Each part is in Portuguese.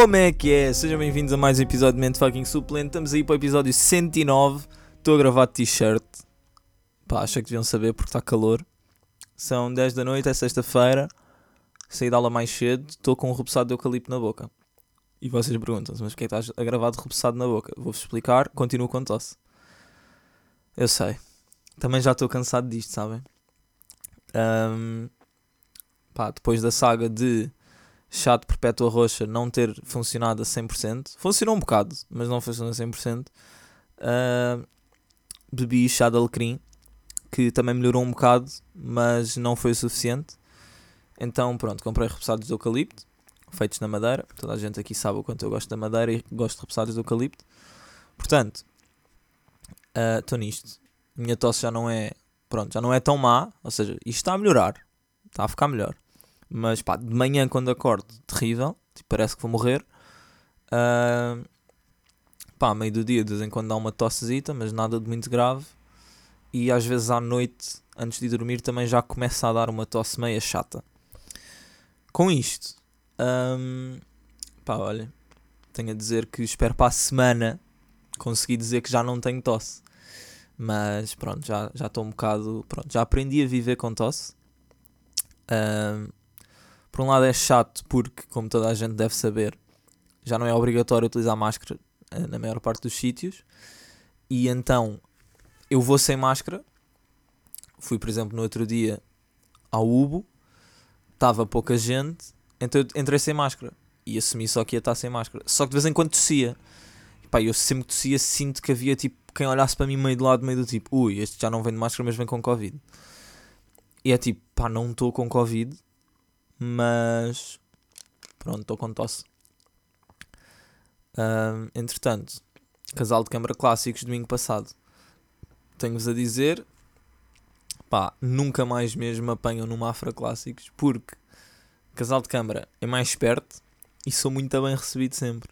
Como é que é? Sejam bem-vindos a mais um episódio de Mente Fucking Suplente. Estamos aí para o episódio 109. Estou a gravar t-shirt. Pá, acho que deviam saber porque está calor. São 10 da noite, é sexta-feira. Saí da aula mais cedo. Estou com um repousado de eucalipto na boca. E vocês perguntam-se, mas porquê é estás a gravar de repousado na boca? Vou-vos explicar. Continuo com tosse. Eu sei. Também já estou cansado disto, sabem? Ahm, pá, depois da saga de chato perpétua roxa não ter funcionado a 100%, funcionou um bocado, mas não funcionou a 100%. ah, bebi chá de alecrim, que também melhorou um bocado, mas não foi o suficiente. Então, pronto, comprei repousados de eucalipto, feitos na madeira. Toda a gente aqui sabe o quanto eu gosto da madeira e gosto de repousados de eucalipto. Portanto, estou nisto. Minha tosse já não é, pronto, já não é tão má, ou seja, isto está a melhorar, está a ficar melhor. Mas pá, de manhã quando acordo, terrível, tipo, parece que vou morrer. Ah, pá, meio do dia, de vez em quando dá uma tossezita, mas nada de muito grave. E às vezes à noite, antes de dormir, também já começa a dar uma tosse meia chata. Com isto, ahm, pá, olha, tenho a dizer que espero para a semana conseguir dizer que já não tenho tosse. Mas pronto, já estou um bocado. Pronto, já aprendi a viver com tosse. Ahm, por um lado é chato porque, como toda a gente deve saber, já não é obrigatório utilizar máscara eh, na maior parte dos sítios. E então eu vou sem máscara. Fui, por exemplo, no outro dia ao Ubo, estava pouca gente, então eu entrei sem máscara e assumi só que ia estar sem máscara. Só que de vez em quando tossia. E, pá, eu sempre que tossia sinto que havia tipo quem olhasse para mim meio de lado, meio do tipo, ui, este já não vem de máscara, mas vem com Covid. E é tipo, pá, não estou com Covid, mas pronto, estou com tosse. Ahm, entretanto, casal de câmara clássicos domingo passado. Tenho-vos a dizer, pá, nunca mais mesmo apanham no Mafra Clássicos, porque casal de câmara é mais esperto e sou muito bem recebido sempre.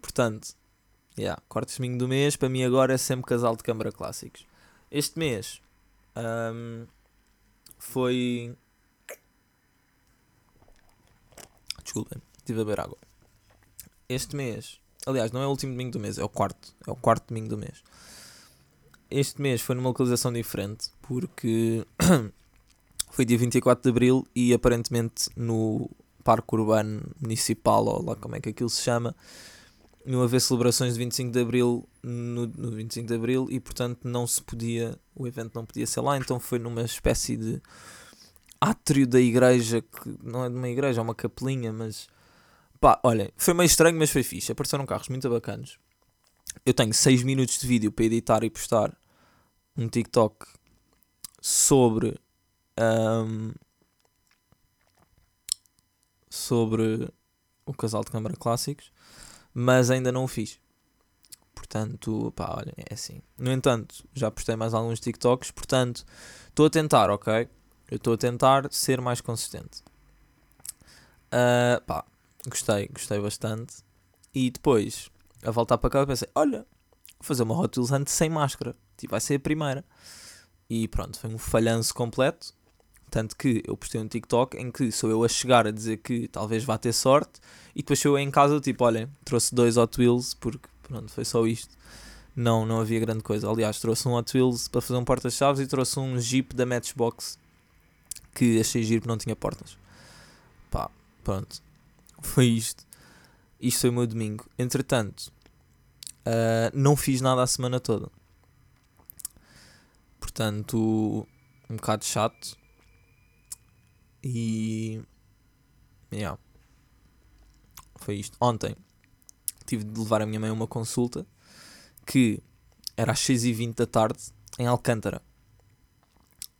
Portanto, yeah, quarto domingo do mês, para mim agora é sempre casal de câmara clássicos. Este mês ahm, foi. Desculpem, estive a beber água. Este mês, aliás, não é o último domingo do mês, é o quarto. É o quarto domingo do mês. Este mês foi numa localização diferente, porque foi dia 24 de Abril e aparentemente no Parque Urbano Municipal, ou lá como é que aquilo se chama, não haver celebrações de 25 de Abril no, no 25 de Abril e portanto não se podia, o evento não podia ser lá, então foi numa espécie de átrio da igreja, que não é de uma igreja, é uma capelinha, mas pá, olhem, foi meio estranho, mas foi fixe. Apareceram carros muito bacanos. Eu tenho 6 minutos de vídeo para editar e postar um TikTok sobre ahm, sobre o casal de câmara clássicos, mas ainda não o fiz. Portanto, pá, olha, é assim. No entanto, já postei mais alguns TikToks, portanto, estou a tentar, ok? Eu estou a tentar ser mais consistente. Ah, pá, gostei, gostei bastante. E depois, a voltar para cá, eu pensei: olha, vou fazer uma Hot Wheels Hunt sem máscara. Tipo, vai ser a primeira. E pronto, foi um falhanço completo. Tanto que eu postei um TikTok em que sou eu a chegar a dizer que talvez vá ter sorte. E depois sou eu em casa, tipo, olha, trouxe dois Hot Wheels porque pronto, foi só isto. Não, não havia grande coisa. Aliás, trouxe um Hot Wheels para fazer um porta-chaves e trouxe um Jeep da Matchbox que achei giro porque não tinha portas. Pá, pronto. Foi isto. Isto foi o meu domingo. Entretanto, ah, não fiz nada a semana toda. Portanto, um bocado chato. E. Yeah. Foi isto. Ontem tive de levar a minha mãe a uma consulta que era às 6h20 da tarde em Alcântara.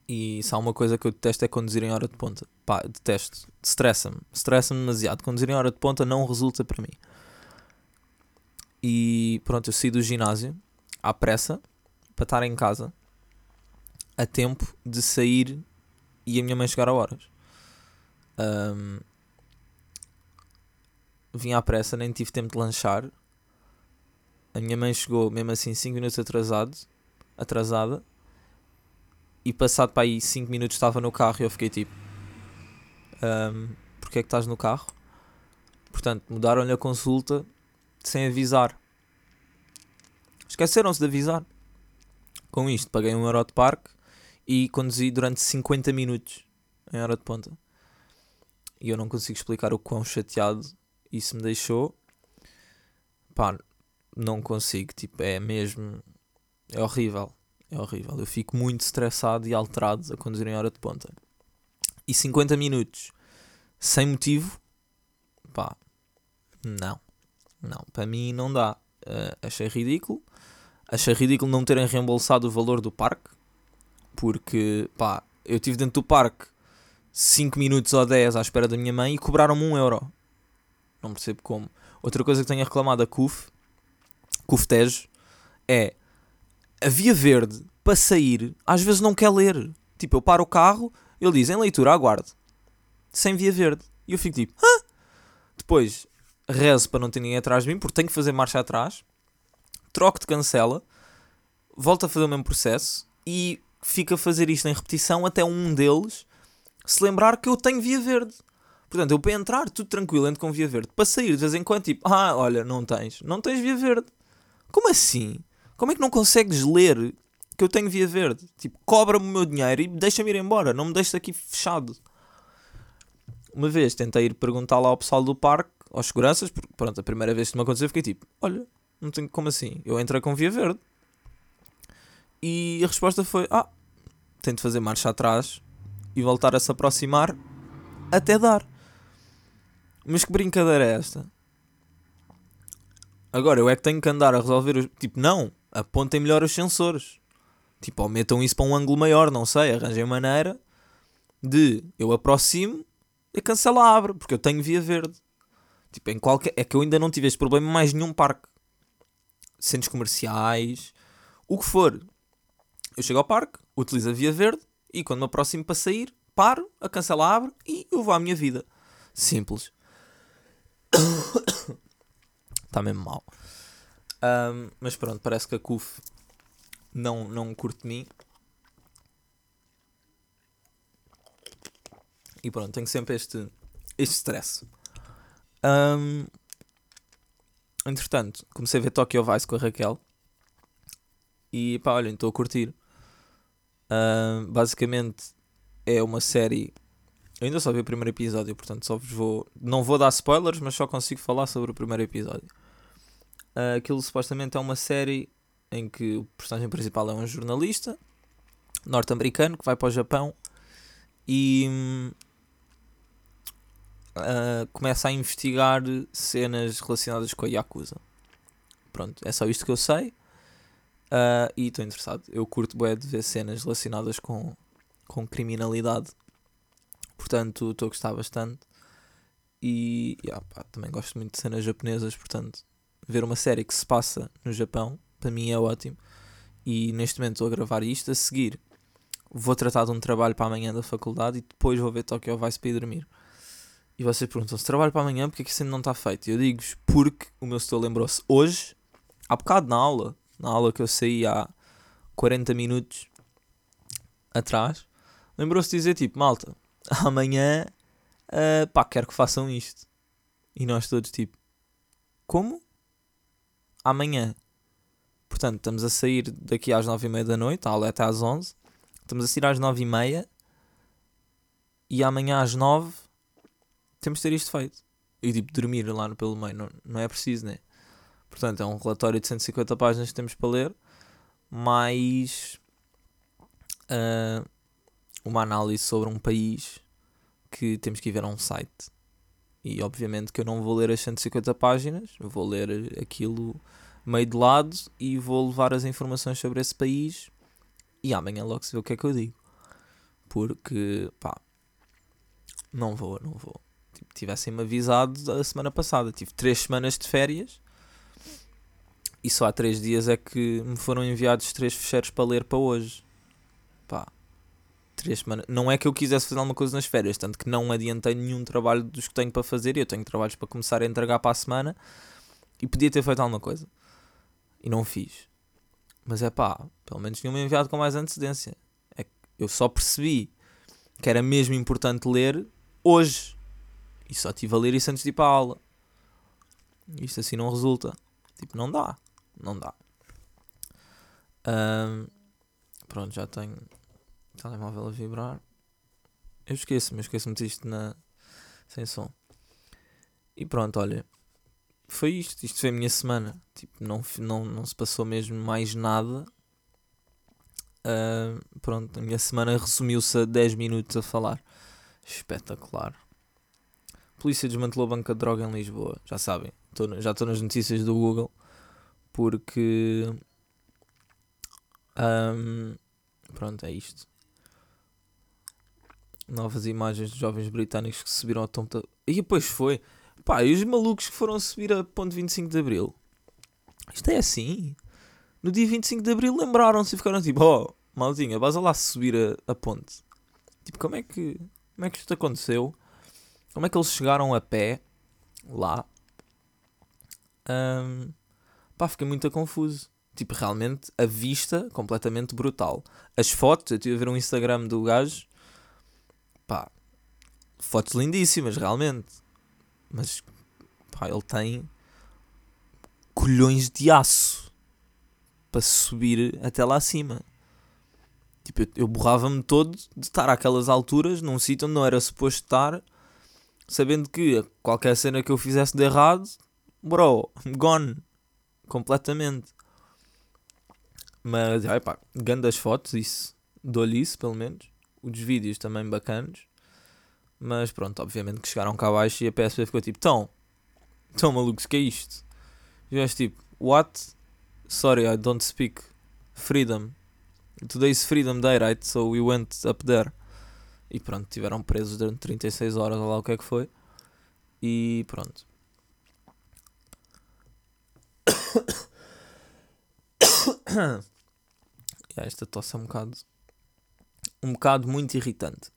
E se há uma coisa que eu detesto é conduzir em hora de ponta. Pá, detesto. Estressa-me. Estressa-me demasiado. Conduzir em hora de ponta não resulta para mim. E pronto, eu saí do ginásio à pressa para estar em casa a tempo de sair e a minha mãe chegar a horas. Ahm, vim à pressa, nem tive tempo de lanchar. A minha mãe chegou mesmo assim 5 minutos atrasado, atrasada. E passado para aí 5 minutos estava no carro e eu fiquei tipo. Um, Porquê é que estás no carro? Portanto, mudaram-lhe a consulta sem avisar. Esqueceram-se de avisar. Com isto, paguei um euro de parque e conduzi durante 50 minutos em hora de ponta. E eu não consigo explicar o quão chateado isso me deixou. Pá, não consigo. Tipo, é mesmo. É horrível. É horrível. Eu fico muito estressado e alterado a conduzir em hora de ponta. E 50 minutos sem motivo, pá, não. Não, para mim não dá. Uh, achei ridículo. Achei ridículo não terem reembolsado o valor do parque. Porque, pá, eu estive dentro do parque 5 minutos ou 10 à espera da minha mãe e cobraram-me 1 euro. Não percebo como. Outra coisa que tenho reclamado a CUF, CUF Tejo, é a via verde para sair, às vezes não quer ler. Tipo, eu paro o carro, ele diz em leitura, aguarde. Sem via verde. E eu fico tipo, hã? Depois rezo para não ter ninguém atrás de mim, porque tenho que fazer marcha atrás. Troco de cancela, volto a fazer o mesmo processo e fico a fazer isto em repetição até um deles se lembrar que eu tenho via verde. Portanto, eu para entrar, tudo tranquilo, entro com via verde. Para sair, de vez em quando, tipo, ah, olha, não tens, não tens via verde. Como assim? Como é que não consegues ler que eu tenho via verde? Tipo, cobra-me o meu dinheiro e deixa-me ir embora, não me deixes aqui fechado. Uma vez tentei ir perguntar lá ao pessoal do parque, aos seguranças, porque pronto, a primeira vez que me aconteceu, fiquei tipo, olha, não tenho como assim? Eu entrei com via verde. E a resposta foi, ah, tenho de fazer marcha atrás e voltar a se aproximar até dar. Mas que brincadeira é esta? Agora eu é que tenho que andar a resolver os. Tipo, não, apontem melhor os sensores. Tipo, ou metam isso para um ângulo maior, não sei, arranjem maneira de eu aproximo e cancela abre, porque eu tenho via verde. Tipo, em qualquer. É que eu ainda não tive este problema em mais nenhum parque. Centros comerciais, o que for. Eu chego ao parque, utilizo a via verde, e quando me aproximo para sair, paro, a cancela abre e eu vou à minha vida. Simples. Está mesmo mal. Um, mas pronto, parece que a CUF não, não curte mim. E pronto, tenho sempre este, este stress. Um, entretanto, comecei a ver Tokyo Vice com a Raquel. E pá, olhem, estou a curtir. Uh, basicamente é uma série. Eu ainda só vi o primeiro episódio, portanto só vos vou. Não vou dar spoilers, mas só consigo falar sobre o primeiro episódio. Uh, aquilo supostamente é uma série em que o personagem principal é um jornalista norte-americano que vai para o Japão e uh, começa a investigar cenas relacionadas com a Yakuza. Pronto, é só isto que eu sei. Uh, e estou interessado. Eu curto bem de ver cenas relacionadas com, com criminalidade. Portanto, estou a gostar bastante. E yeah, pá, também gosto muito de cenas japonesas. Portanto, ver uma série que se passa no Japão, para mim é ótimo. E neste momento estou a gravar isto. A seguir, vou tratar de um trabalho para amanhã da faculdade e depois vou ver Tokyo Vice para ir dormir. E vocês perguntam: se trabalho para amanhã, porque é que isso ainda não está feito? E eu digo-vos porque o meu setor lembrou-se hoje, há bocado na aula, na aula que eu saí há 40 minutos atrás, lembrou-se de dizer tipo, malta, amanhã uh, pá, quero que façam isto. E nós todos tipo, como? Amanhã. Portanto, estamos a sair daqui às 9 e meia da noite, a aula é até às 11. Estamos a sair às 9 e meia e amanhã às 9 temos de ter isto feito. E tipo, dormir lá no pelo meio, não, não é preciso, né? Portanto, é um relatório de 150 páginas que temos para ler, mais uh, uma análise sobre um país que temos que ir ver a um site. E obviamente que eu não vou ler as 150 páginas, vou ler aquilo meio de lado e vou levar as informações sobre esse país e amanhã logo se vê o que é que eu digo. Porque, pá, não vou, não vou. Tipo, tivessem-me avisado a semana passada. Tive três semanas de férias e só há três dias é que me foram enviados três fecheiros para ler para hoje. Pá, três semanas. Não é que eu quisesse fazer alguma coisa nas férias, tanto que não adiantei nenhum trabalho dos que tenho para fazer. Eu tenho trabalhos para começar a entregar para a semana e podia ter feito alguma coisa. E não fiz. Mas é pá, pelo menos tinham-me enviado com mais antecedência. É eu só percebi que era mesmo importante ler hoje. E só estive a ler isso antes de ir para a aula. Isto assim não resulta. Tipo, não dá. Não dá. Ahm, pronto, já tenho telemóvel a vibrar. Eu esqueço-me, esqueço-me disto na... sem som. E pronto, olha. Foi isto. Isto foi a minha semana. Tipo, não, não, não se passou mesmo mais nada. Ah, pronto, a minha semana resumiu-se a 10 minutos a falar. Espetacular. Polícia desmantelou a banca de droga em Lisboa. Já sabem. tô já estou nas notícias do Google. Porque. ahm, pronto, é isto. Novas imagens de jovens britânicos que subiram ao da... E depois foi. Pá, e os malucos que foram subir a ponte 25 de Abril? Isto é assim? No dia 25 de Abril lembraram-se e ficaram tipo, oh, maldinha, vais lá subir a, a ponte. Tipo, como é que como é que isto aconteceu? Como é que eles chegaram a pé lá? Ahm, pá, fiquei muito confuso. Tipo, realmente, a vista completamente brutal. As fotos, eu estive a ver um Instagram do gajo. Pá, fotos lindíssimas, realmente. Mas, pá, ele tem colhões de aço para subir até lá acima. Tipo, eu, eu borrava-me todo de estar àquelas alturas, num sítio onde não era suposto estar, sabendo que qualquer cena que eu fizesse de errado, bro, gone. Completamente. Mas, ai pá, grandes fotos, isso. Dou-lhe isso, pelo menos. Os vídeos também bacanos. Mas pronto, obviamente que chegaram cá abaixo e a PSP ficou tipo, tão, tão malucos, que é isto? E eu tipo, what? Sorry, I don't speak freedom. Today's freedom day, right? So we went up there. E pronto, tiveram presos durante 36 horas, ou lá o que é que foi. E pronto. E esta tosse é um bocado. Um bocado muito irritante.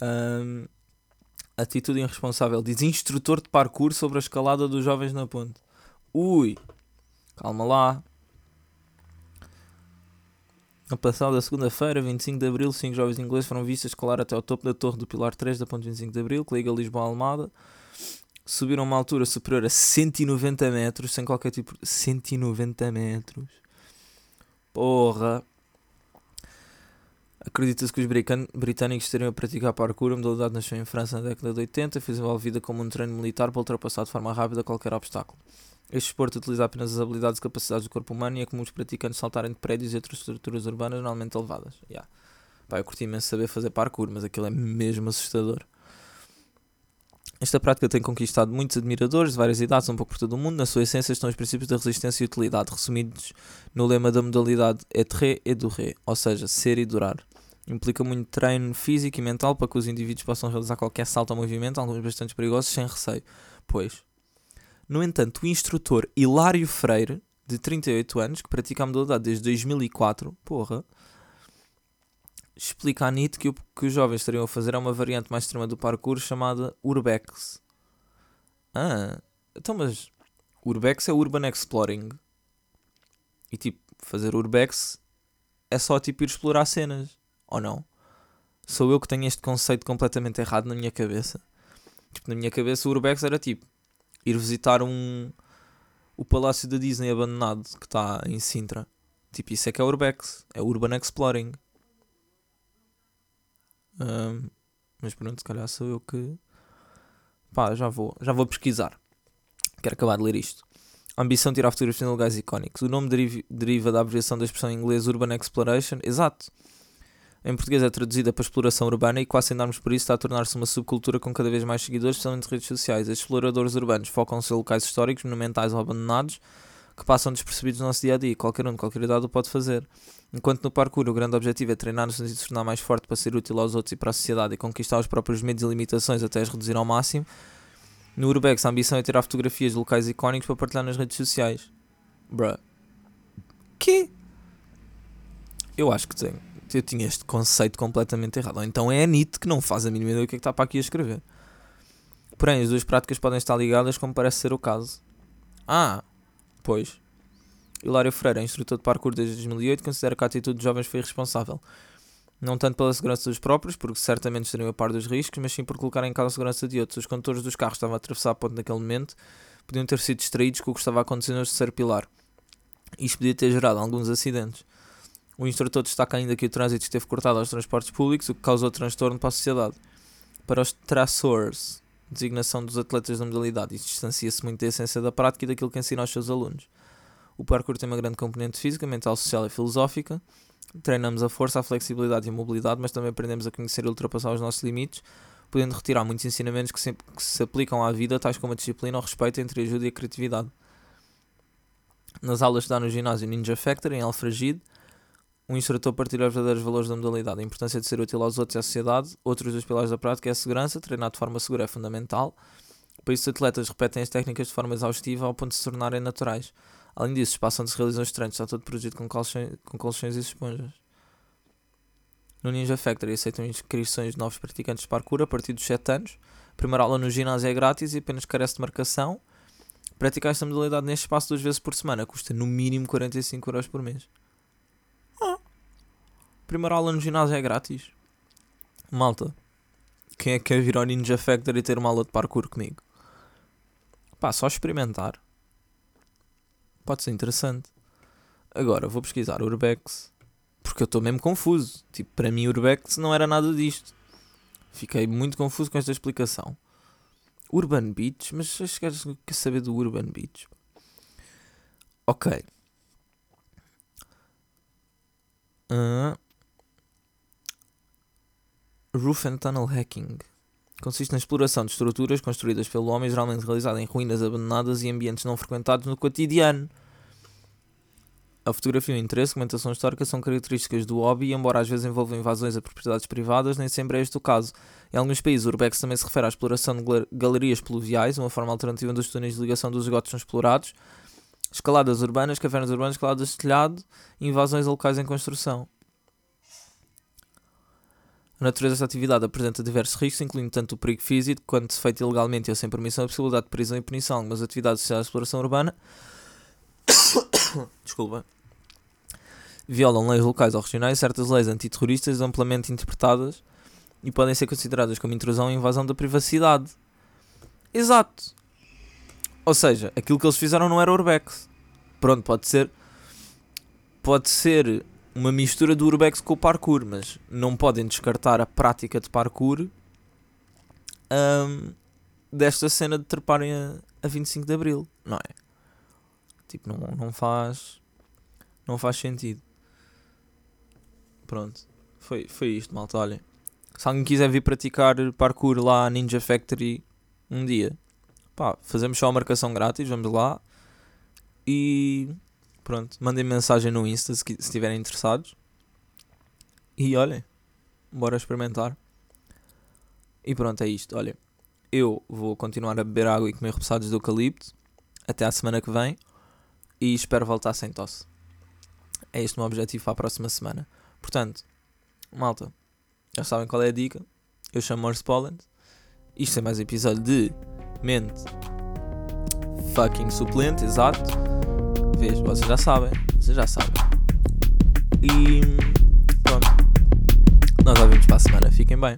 Ahm, atitude irresponsável. Diz instrutor de parkour sobre a escalada dos jovens na ponte. Ui, calma lá. Na passada segunda-feira, 25 de abril, cinco jovens ingleses foram vistos escalar até ao topo da torre do Pilar 3 da ponte 25 de abril, que liga Lisboa a Almada. Subiram a uma altura superior a 190 metros, sem qualquer tipo de... 190 metros. Porra. Acredita-se que os britânicos estariam a praticar parkour. A modalidade nasceu em França na década de 80 e foi desenvolvida como um treino militar para ultrapassar de forma rápida qualquer obstáculo. Este esporte utiliza apenas as habilidades e capacidades do corpo humano e é comum os praticantes saltarem de prédios e outras estruturas urbanas normalmente elevadas. Yeah. Pá, eu curti imenso saber fazer parkour, mas aquilo é mesmo assustador. Esta prática tem conquistado muitos admiradores de várias idades, um pouco por todo o mundo. Na sua essência estão os princípios da resistência e utilidade, resumidos no lema da modalidade être et durer, ou seja, ser e durar. Implica muito treino físico e mental para que os indivíduos possam realizar qualquer salto ao movimento, alguns bastante perigosos, sem receio. Pois. No entanto, o instrutor Hilário Freire, de 38 anos, que pratica a modalidade desde 2004, porra, explica à NIT que o que os jovens estariam a fazer é uma variante mais extrema do parkour chamada Urbex. Ah, então mas Urbex é Urban Exploring. E tipo, fazer Urbex é só tipo ir explorar cenas, ou não? Sou eu que tenho este conceito completamente errado na minha cabeça. Tipo, na minha cabeça o Urbex era tipo ir visitar um o palácio da Disney abandonado que está em Sintra. Tipo, isso é que é Urbex, é Urban Exploring. Ahm, mas pronto, se calhar sou eu que. Pá, já vou, já vou pesquisar. Quero acabar de ler isto. A ambição de tirar fotografias em lugares icónicos. O nome deriva, deriva da abreviação da expressão em inglês Urban Exploration. Exato. Em português é traduzida para exploração urbana e quase sem darmos por isso está a tornar-se uma subcultura com cada vez mais seguidores, especialmente redes sociais. Exploradores urbanos focam-se em locais históricos, monumentais ou abandonados que passam despercebidos no nosso dia a dia. Qualquer um de qualquer idade o pode fazer. Enquanto no parkour o grande objetivo é treinar-nos e se tornar mais forte para ser útil aos outros e para a sociedade e conquistar os próprios medos e limitações até as reduzir ao máximo, no Urbex a ambição é tirar fotografias de locais icónicos para partilhar nas redes sociais. Bruh. Que? Eu acho que tenho. Eu tinha este conceito completamente errado. Ou então é a NIT que não faz a mínima ideia do que é que está para aqui a escrever. Porém, as duas práticas podem estar ligadas, como parece ser o caso. Ah, pois. Hilário Freire, instrutor de parkour desde 2008, considera que a atitude dos jovens foi irresponsável. Não tanto pela segurança dos próprios, porque certamente estariam a par dos riscos, mas sim por colocar em causa a segurança de outros. Os condutores dos carros estavam a atravessar a ponte naquele momento podiam ter sido distraídos com o que estava acontecendo no terceiro pilar. Isto podia ter gerado alguns acidentes. O instrutor destaca ainda que o trânsito esteve cortado aos transportes públicos, o que causou transtorno para a sociedade. Para os traçores, designação dos atletas da modalidade, isto distancia-se muito da essência da prática e daquilo que ensina aos seus alunos. O parkour tem uma grande componente física, mental, social e filosófica. Treinamos a força, a flexibilidade e a mobilidade, mas também aprendemos a conhecer e ultrapassar os nossos limites, podendo retirar muitos ensinamentos que, sempre, que se aplicam à vida, tais como a disciplina, o respeito entre a ajuda e a criatividade. Nas aulas que dá no ginásio Ninja Factory, em Alfragide, um instrutor partilha os verdadeiros valores da modalidade, a importância de ser útil aos outros e à sociedade. Outros dos pilares da prática é a segurança, treinar de forma segura é fundamental. Por isso, os atletas repetem as técnicas de forma exaustiva ao ponto de se tornarem naturais. Além disso, o espaço onde se realizam os treinos está todo protegido com colchões, com colchões e esponjas. No Ninja Factory aceitam inscrições de novos praticantes de parkour a partir dos 7 anos. A primeira aula no ginásio é grátis e apenas carece de marcação. Praticar esta modalidade neste espaço duas vezes por semana custa no mínimo 45 euros por mês. Primeira aula no ginásio é grátis. Malta, quem é que quer vir ao Ninja Factory e ter uma aula de parkour comigo? Pá, só experimentar. Pode ser interessante. Agora, vou pesquisar Urbex. Porque eu estou mesmo confuso. Tipo, para mim, Urbex não era nada disto. Fiquei muito confuso com esta explicação. Urban Beach? Mas acho que quer saber do Urban Beach. Ok. Uh, roof and Tunnel Hacking. Consiste na exploração de estruturas construídas pelo homem, geralmente realizada em ruínas abandonadas e ambientes não frequentados no cotidiano. A fotografia e o interesse, documentação histórica são características do hobby, embora às vezes envolvam invasões a propriedades privadas, nem sempre é este o caso. Em alguns países, o Urbex também se refere à exploração de galerias pluviais, uma forma alternativa dos túneis de ligação dos esgotos são explorados, escaladas urbanas, cavernas urbanas, escaladas de telhado, invasões a locais em construção. A natureza desta atividade apresenta diversos riscos, incluindo tanto o perigo físico, quanto se feito ilegalmente ou sem permissão, a possibilidade de prisão e punição. Algumas atividades associadas à exploração urbana desculpa, violam leis locais ou regionais, certas leis antiterroristas amplamente interpretadas e podem ser consideradas como intrusão e invasão da privacidade. Exato. Ou seja, aquilo que eles fizeram não era Urbex. Pronto, pode ser. Pode ser uma mistura do Urbex com o parkour, mas não podem descartar a prática de parkour um, desta cena de treparem a, a 25 de Abril, não é? Tipo, não, não faz. Não faz sentido. Pronto. Foi, foi isto, malta. Olhem. Se alguém quiser vir praticar parkour lá à Ninja Factory um dia, pá, fazemos só a marcação grátis, vamos lá. E pronto, mandem mensagem no Insta se estiverem interessados. E olhem, bora experimentar. E pronto, é isto. Olha, eu vou continuar a beber água e comer repousados de eucalipto até à semana que vem e espero voltar sem tosse. É este o meu objetivo para a próxima semana. Portanto, malta, já sabem qual é a dica. Eu chamo Morse Poland. Isto é mais um episódio de Mente Fucking Suplente, exato. Vejo, vocês já sabem. Vocês já sabem. E pronto. Nós ouvimos para a semana. Fiquem bem.